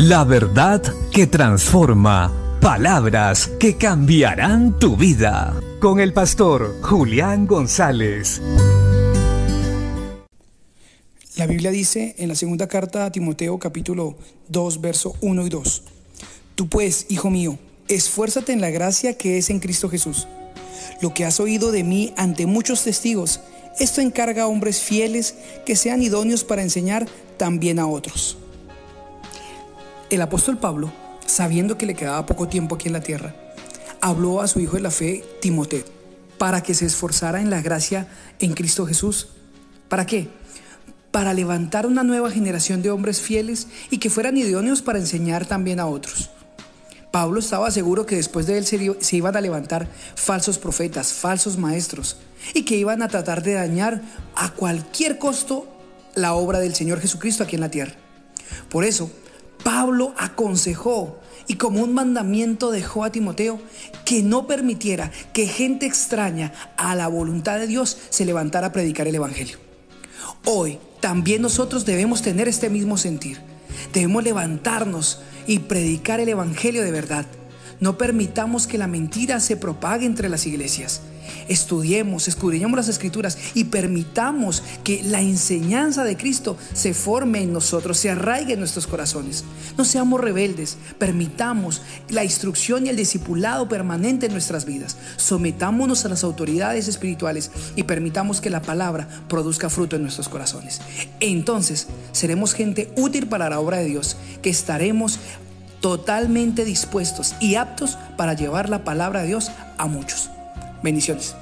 La verdad que transforma. Palabras que cambiarán tu vida. Con el pastor Julián González. La Biblia dice en la segunda carta a Timoteo capítulo 2, verso 1 y 2. Tú pues, hijo mío, esfuérzate en la gracia que es en Cristo Jesús. Lo que has oído de mí ante muchos testigos, esto encarga a hombres fieles que sean idóneos para enseñar también a otros. El apóstol Pablo, sabiendo que le quedaba poco tiempo aquí en la tierra, habló a su hijo de la fe, Timoteo, para que se esforzara en la gracia en Cristo Jesús. ¿Para qué? Para levantar una nueva generación de hombres fieles y que fueran idóneos para enseñar también a otros. Pablo estaba seguro que después de él se, iban a levantar falsos profetas, falsos maestros, y que iban a tratar de dañar a cualquier costo la obra del Señor Jesucristo aquí en la tierra. Por eso, Pablo aconsejó y como un mandamiento dejó a Timoteo que no permitiera que gente extraña a la voluntad de Dios se levantara a predicar el Evangelio. Hoy también nosotros debemos tener este mismo sentir. Debemos levantarnos y predicar el Evangelio de verdad. No permitamos que la mentira se propague entre las iglesias. Estudiemos, escudriñemos las escrituras y permitamos que la enseñanza de Cristo se forme en nosotros, se arraigue en nuestros corazones. No seamos rebeldes, permitamos la instrucción y el discipulado permanente en nuestras vidas. Sometámonos a las autoridades espirituales y permitamos que la palabra produzca fruto en nuestros corazones. Entonces seremos gente útil para la obra de Dios, que estaremos totalmente dispuestos y aptos para llevar la palabra de Dios a muchos. Bendiciones.